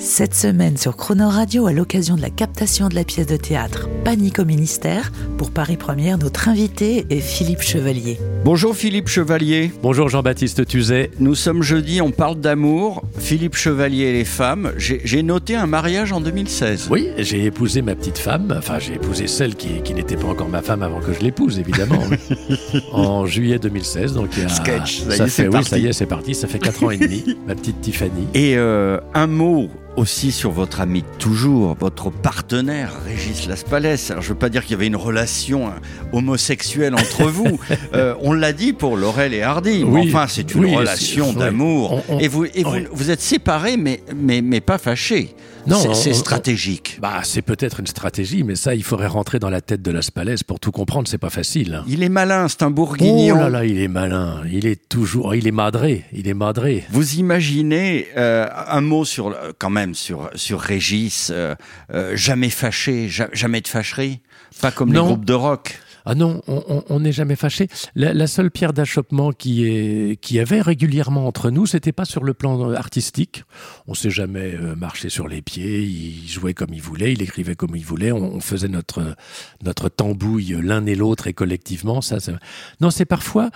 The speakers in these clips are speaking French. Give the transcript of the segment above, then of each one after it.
Cette semaine sur Croner Radio, à l'occasion de la captation de la pièce de théâtre Panique au ministère, pour Paris Première, notre invité est Philippe Chevalier. Bonjour Philippe Chevalier. Bonjour Jean-Baptiste Tuzet. Nous sommes jeudi, on parle d'amour. Philippe Chevalier et les femmes. J'ai noté un mariage en 2016. Oui, j'ai épousé ma petite femme, enfin j'ai épousé celle qui, qui n'était pas encore ma femme avant que je l'épouse, évidemment, en juillet 2016. Donc il y a, Sketch, ça y est, ça c'est fait, oui, parti. ça y est, c'est parti, ça fait 4 ans et demi, ma petite Tiffany. Et euh, un mot aussi sur votre ami toujours, votre partenaire, Régis Laspalès. Alors, je veux pas dire qu'il y avait une relation hein, homosexuelle entre vous. Euh, on l'a dit pour Laurel et Hardy. Oui, enfin, c'est une oui, relation oui. d'amour. Et, vous, et vous, êtes séparés, mais, mais, mais pas fâchés. Non, C'est- on- stratégique. Bah, c'est peut-être une stratégie, mais ça, il faudrait rentrer dans la tête de la Spalès pour tout comprendre, c'est pas facile. Il est malin, c'est un Oh bourguignon. là là, il est malin, il est toujours, il est madré, il est madré. Vous imaginez euh, un mot sur quand même sur sur Régis, euh, euh, jamais fâché, ja- jamais de fâcherie, pas comme les Non. groupes de rock. Ah non, on- n'est jamais fâché. La, la seule pierre d'achoppement qui est qui y avait régulièrement entre nous, c'était pas sur le plan artistique. On s'est jamais euh, marché sur les pieds. Il jouait comme il voulait, il écrivait comme il voulait. On, on faisait notre notre tambouille l'un et l'autre et collectivement. Ça, ça- non, c'est parfois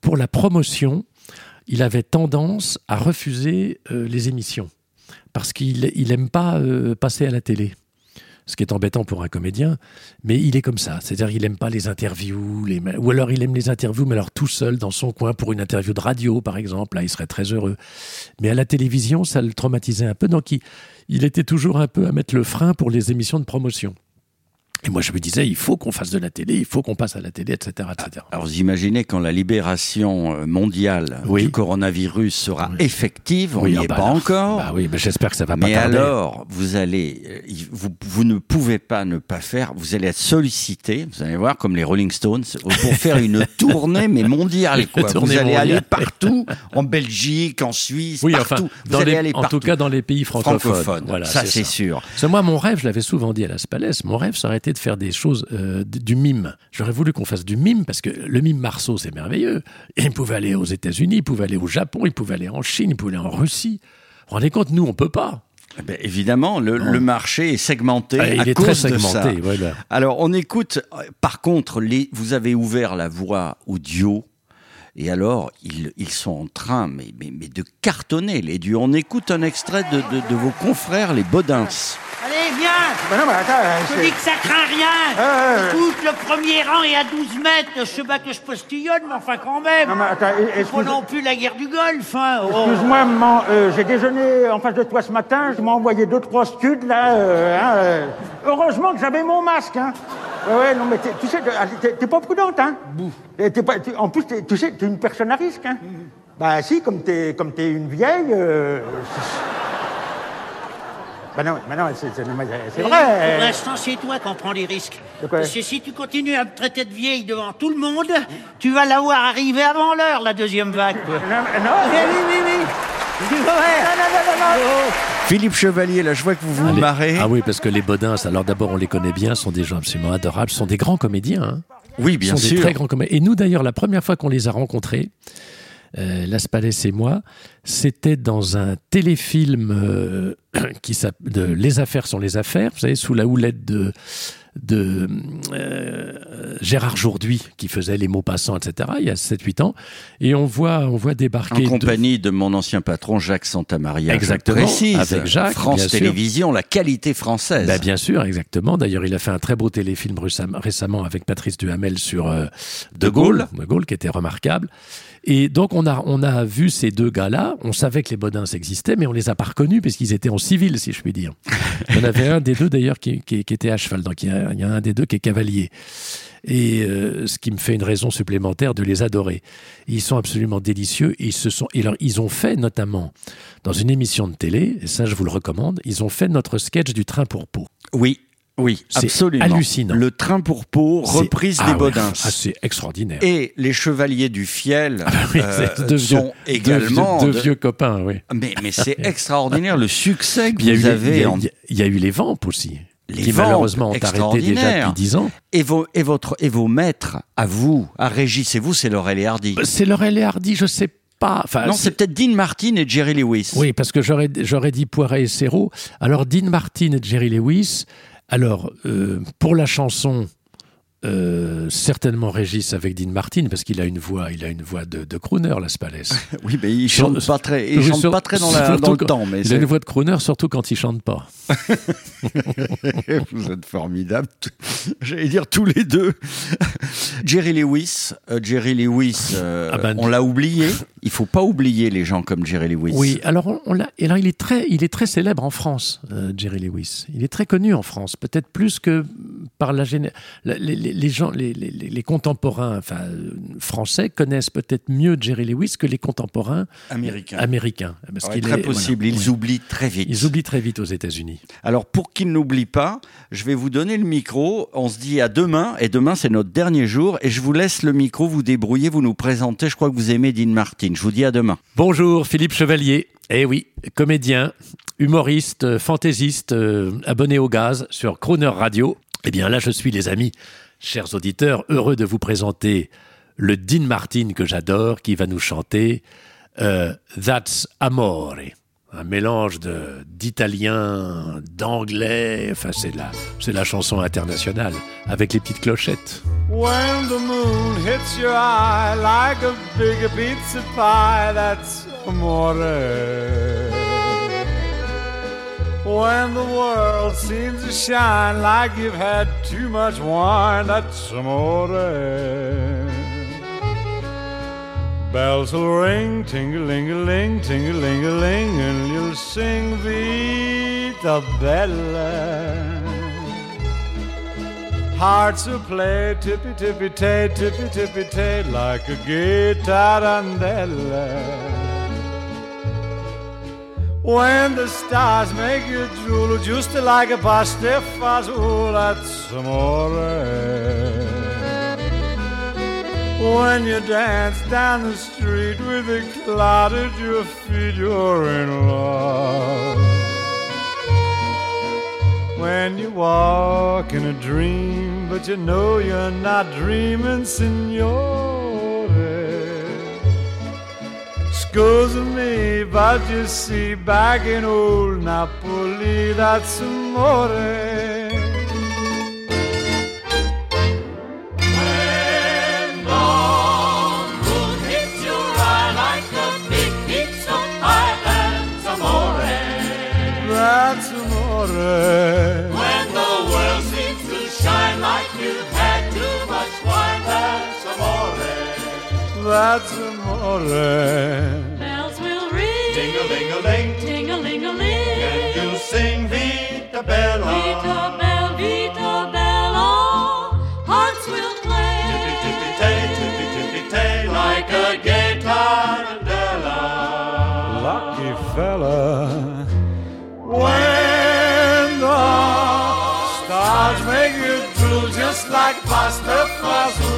pour la promotion. Il avait tendance à refuser euh, les émissions parce qu'il il aime pas euh, passer à la télé ce qui est embêtant pour un comédien, mais il est comme ça. C'est-à-dire il aime pas les interviews, ou alors il aime les interviews, mais alors tout seul dans son coin pour une interview de radio, par exemple. Là, il serait très heureux. Mais à la télévision, ça le traumatisait un peu. Donc il était toujours un peu à mettre le frein pour les émissions de promotion. Et moi, je me disais, il faut qu'on fasse de la télé, il faut qu'on passe à la télé, etc., etc. Alors vous imaginez quand la libération euh, mondiale Oui. du coronavirus sera Oui. effective, on n'y ah est bah pas alors, encore. Bah oui, mais j'espère que ça va pas mais tarder. alors, vous allez, euh, vous, vous ne pouvez pas ne pas faire, vous allez être sollicité, vous allez voir, comme les Rolling Stones, pour faire une tournée, mais mondiale, quoi. Vous allez aller partout, en Belgique, en Suisse, Oui, partout. enfin, vous dans allez les- aller en partout. tout cas dans les pays francophones. francophones. Voilà, ça, c'est sûr. Moi, mon rêve, je l'avais souvent dit à la Spalès, mon rêve, ça aurait été de faire des choses, euh, du mime. J'aurais voulu qu'on fasse du mime, parce que le mime Marceau, c'est merveilleux. Et il pouvait aller aux États-Unis, il pouvait aller au Japon, il pouvait aller en Chine, il pouvait aller en Russie. Vous vous rendez compte, nous, on peut pas. Eh ben, évidemment, le, le marché est segmenté Ah, à il est cause très de ça. segmenté, voilà. Alors, on écoute. euh, Par contre, les, vous avez ouvert la voie audio. Et alors, ils, ils sont en train, mais, mais, mais de cartonner les duos. On écoute un extrait de, de, de vos confrères, les Bodins. Ben non, mais attends, Je te dis que ça craint rien Euh, Écoute, le premier rang est à 12 mètres Je sais pas que je postillonne, mais enfin quand même Non, mais attends, excuse- pas non plus la guerre du Golfe, hein oh. Excuse-moi, maman, euh, j'ai déjeuné en face de toi ce matin, je m'ai envoyé deux, trois studs, là. euh, hein, euh. Heureusement que j'avais mon masque, hein. Ouais, non, mais tu sais, t'es- pas prudente, hein. Et t'es pas, en plus, tu sais, t'es une personne à risque, hein. Bah si, comme t'es, comme t'es une vieille... C'est- bah non, non, c'est, c'est Pour vrai. l'instant, c'est toi qui en prends les risques. De quoi Parce que si tu continues à me traiter de vieille devant tout le monde, tu vas la voir arriver avant l'heure, la deuxième vague. quoi. Non, mais- non, oui, oui, oui Tu vas voir. Oh. Philippe Chevalier, là, je vois que vous vous marrez. Ah oui, parce que les Bodins, alors d'abord, on les connaît bien, sont des gens absolument adorables, sont des grands comédiens. hein. Oui, bien sont des sûr. très grands comédiens. Et nous, d'ailleurs, la première fois qu'on les a rencontrés, euh, Las Palais et moi, c'était dans un téléfilm euh, qui s'appelle de Les affaires sont les affaires, vous savez, sous la houlette de, de euh, Gérard Jourduy, qui faisait Les mots passants, etc., il y a 7-8 ans. Et on voit, on voit En débarquer. de- compagnie de mon ancien patron Jacques Santamaria. Exactement, précise. avec Jacques, France. Télévisions, la qualité française. Bah, bien sûr, exactement. D'ailleurs, il a fait un très beau téléfilm récem- récemment avec Patrice Duhamel sur euh, De Gaulle, De Gaulle, qui était remarquable. Et donc, on a, on a vu ces deux gars-là. On savait que les Bodins existaient, mais on les a pas reconnus puisqu'ils étaient en civil, si je puis dire. Il y en avait un des deux, d'ailleurs, qui, était à cheval. Donc, il y, a, a un des deux qui est cavalier. Et euh, ce qui me fait une raison supplémentaire de les adorer. Ils sont absolument délicieux. Ils, se sont, ils ont fait, notamment, dans une émission de télé, et ça, je vous le recommande, ils ont fait notre sketch du train pour Pau. Oui. Oui, absolument. hallucinant. Le train pour peau, reprise Ah des ouais. Bodins. Ah, c'est extraordinaire. Et les chevaliers du fiel Ah bah oui, euh, deux vieux- sont également vieux- de- deux vieux copains, oui. Mais, mais c'est extraordinaire le succès que Puis il y a eu vous les- avez il y a- eu les Vampes aussi, Les qui Vampes, malheureusement ont arrêté déjà depuis 10 ans. et vos et votre et vos maîtres à vous, à Régis et vous, c'est Laurel et Hardy. C'est Laurel et Hardy, je sais pas. Non, c'est peut-être Dean Martin et Jerry Lewis. Oui, parce que j'aurais j'aurais dit Poiret et Serrault. Alors Dean Martin et Jerry Lewis. Alors euh, pour la chanson, euh, certainement Régis avec Dean Martin parce qu'il a une voix, il a une voix de, de crooner, Las Palais. Oui, mais il chante pas très, il chante sur- pas très dans, la- le quand- temps, mais Il a une voix de crooner, surtout quand il chante pas. vous êtes formidables. J'allais dire tous les deux. Jerry Lewis, euh, Jerry Lewis, euh, Ah ben, on l'a oublié. Il faut pas oublier les gens comme Jerry Lewis. Oui, alors il est très, il est très célèbre en France, euh, Jerry Lewis. Il est très connu en France, peut-être plus que par la géné- les, les- les gens, les, les- les contemporains, enfin euh, français connaissent peut-être mieux Jerry Lewis que les contemporains Américain. américains, parce Ouais, qu'il très est- possible. voilà, Ils oui. oublient très vite. Ils oublient très vite aux États-Unis. Alors pour qu'ils n'oublient pas, je vais vous donner le micro. On se dit à demain, et demain c'est notre dernier jour, et je vous laisse le micro, vous débrouiller, vous nous présentez. Je crois que vous aimez Dean Martin. Je vous dis à demain. Bonjour, Philippe Chevalier. Eh oui, comédien, humoriste, fantaisiste, euh, abonné au gaz sur Croner Radio. Eh bien là, je suis, les amis, chers auditeurs, heureux de vous présenter le Dean Martin que j'adore, qui va nous chanter euh, That's Amore. Un mélange d'italien, d'anglais, enfin c'est la, c'est la chanson internationale, avec les petites clochettes. When the moon hits your eye like a big pizza pie, that's amore. When the world seems to shine like you've had too much wine, that's amore. Bells will ring, ting-a-ling-a-ling, ting-a-ling-a-ling, and you'll sing Vita Bella. Hearts will play tippy tippy tay, tippy tippy tay, like a gay tarantella. When the stars make you drool, just like a pasta fazool, that's amore. When you dance down the street with a cloud at your feet, you're in love. When you walk in a dream, but you know you're not dreaming, signore. Scusa me, but you see, back in old Napoli, that's amore. That's amore. Bells will ring, Ting-a-ling-a-ling, ting-a-ling-a-ling. and you'll sing Vita Bella. Vita bella, vita bella, hearts will play. Tippy tippy tay, tippy tippy tay, like a gay tarantella. Lucky fella. When the stars make you drool just like pasta fazool, that's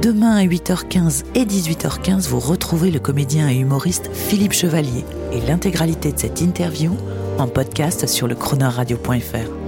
Demain à 8h15 et 18h15, vous retrouvez le comédien et humoriste Philippe Chevalier et l'intégralité de cette interview en podcast sur le chronoradio.fr.